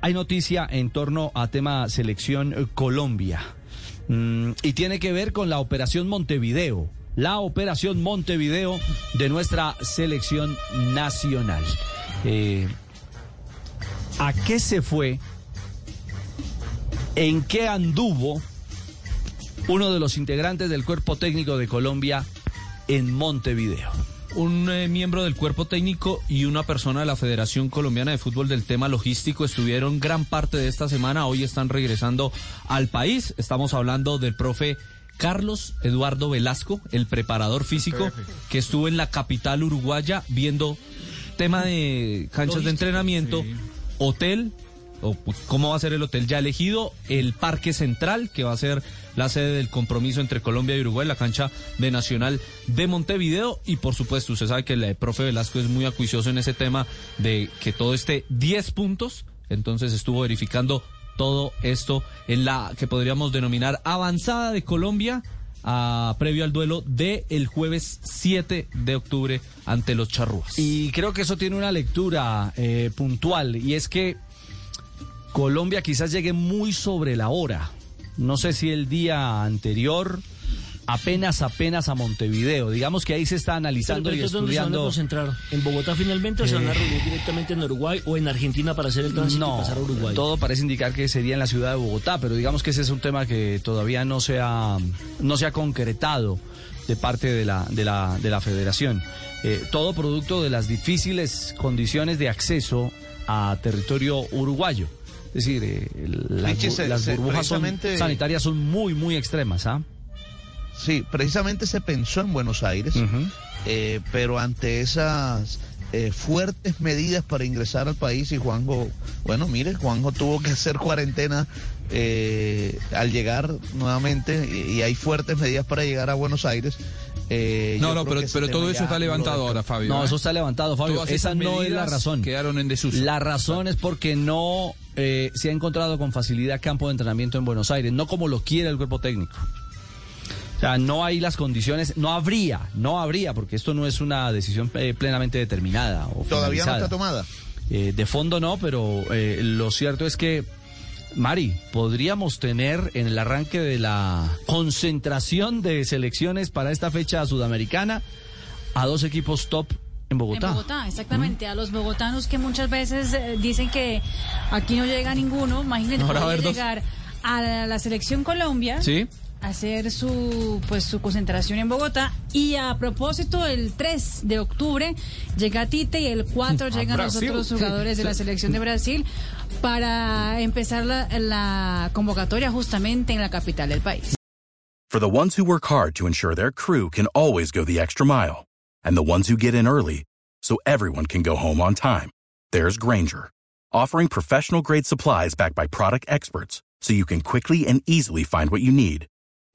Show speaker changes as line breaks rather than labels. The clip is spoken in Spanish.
hay noticia en torno a tema selección eh, Colombia mm, y tiene que ver con la operación Montevideo, la operación Montevideo de nuestra selección nacional. Eh, ¿A qué se fue? ¿En qué anduvo uno de los integrantes del cuerpo técnico de Colombia en Montevideo?
Un eh, miembro del cuerpo técnico y una persona de la Federación Colombiana de Fútbol del tema logístico estuvieron gran parte de esta semana. Hoy están regresando al país. Estamos hablando del profe Carlos Eduardo Velasco, el preparador físico que estuvo en la capital uruguaya viendo tema de canchas de entrenamiento, hotel, o cómo va a ser el hotel ya elegido, el Parque Central, que va a ser la sede del compromiso entre Colombia y Uruguay, la cancha de Nacional de Montevideo, y por supuesto, usted sabe que el profe Velasco es muy acuicioso en ese tema de que todo esté 10 puntos, entonces estuvo verificando todo esto en la que podríamos denominar avanzada de Colombia. Previo al duelo de jueves 7 de octubre ante los charrúas.
Y creo que eso tiene una lectura eh, puntual y es que Colombia quizás llegue muy sobre la hora. No sé si el día anterior, apenas, apenas a Montevideo. Digamos que ahí se está analizando y estudiando.
¿Dónde se van a concentrar? ¿En Bogotá finalmente o se van a reunir directamente en Uruguay o en Argentina para hacer el tránsito
no,
y pasar a Uruguay?
Todo parece indicar que sería en la ciudad de Bogotá, pero digamos que ese es un tema que todavía no se ha, no se ha concretado de parte de la, de la, de la federación. Eh, todo producto de las difíciles condiciones de acceso a territorio uruguayo. Es decir, eh, las,
se-
burbujas son- sanitarias son muy, muy extremas. ¿ah?
Sí, precisamente se pensó en Buenos Aires, eh, pero ante esas eh, fuertes medidas para ingresar al país y Juanjo, bueno, mire, Juanjo tuvo que hacer cuarentena eh, al llegar nuevamente y, y hay fuertes medidas para llegar a Buenos Aires. Eh,
No, no, pero, pero todo eso está levantado ahora, Fabio.
No,
¿eh?
eso está levantado, Fabio.
Todas
Esa no es la razón.
Quedaron en desuso.
La razón es porque no eh, se ha encontrado con facilidad campo de entrenamiento en Buenos Aires, no como lo quiere el cuerpo técnico. O sea, no hay las condiciones, no habría, no habría, porque esto no es una decisión eh, plenamente determinada. O
Todavía no está tomada.
Eh, de fondo no, pero eh, lo cierto es que, Mari, podríamos tener en el arranque de la concentración de selecciones para esta fecha sudamericana a dos equipos top en Bogotá.
En Bogotá, exactamente. A los bogotanos que muchas veces eh, dicen que aquí no llega ninguno, imagínense,
dos.
llegar a la, la selección Colombia.
Sí.
Hacer su pues su concentración en Bogotá y a propósito el 3 de octubre llega Tite y el 4 llegan los otros jugadores de la selección de Brasil para empezar la, la convocatoria justamente en la capital del país.
For the ones who work hard to ensure their crew can always go the extra mile, and the ones who get in early so everyone can go home on time, there's Granger, offering professional grade supplies backed by product experts so you can quickly and easily find what you need.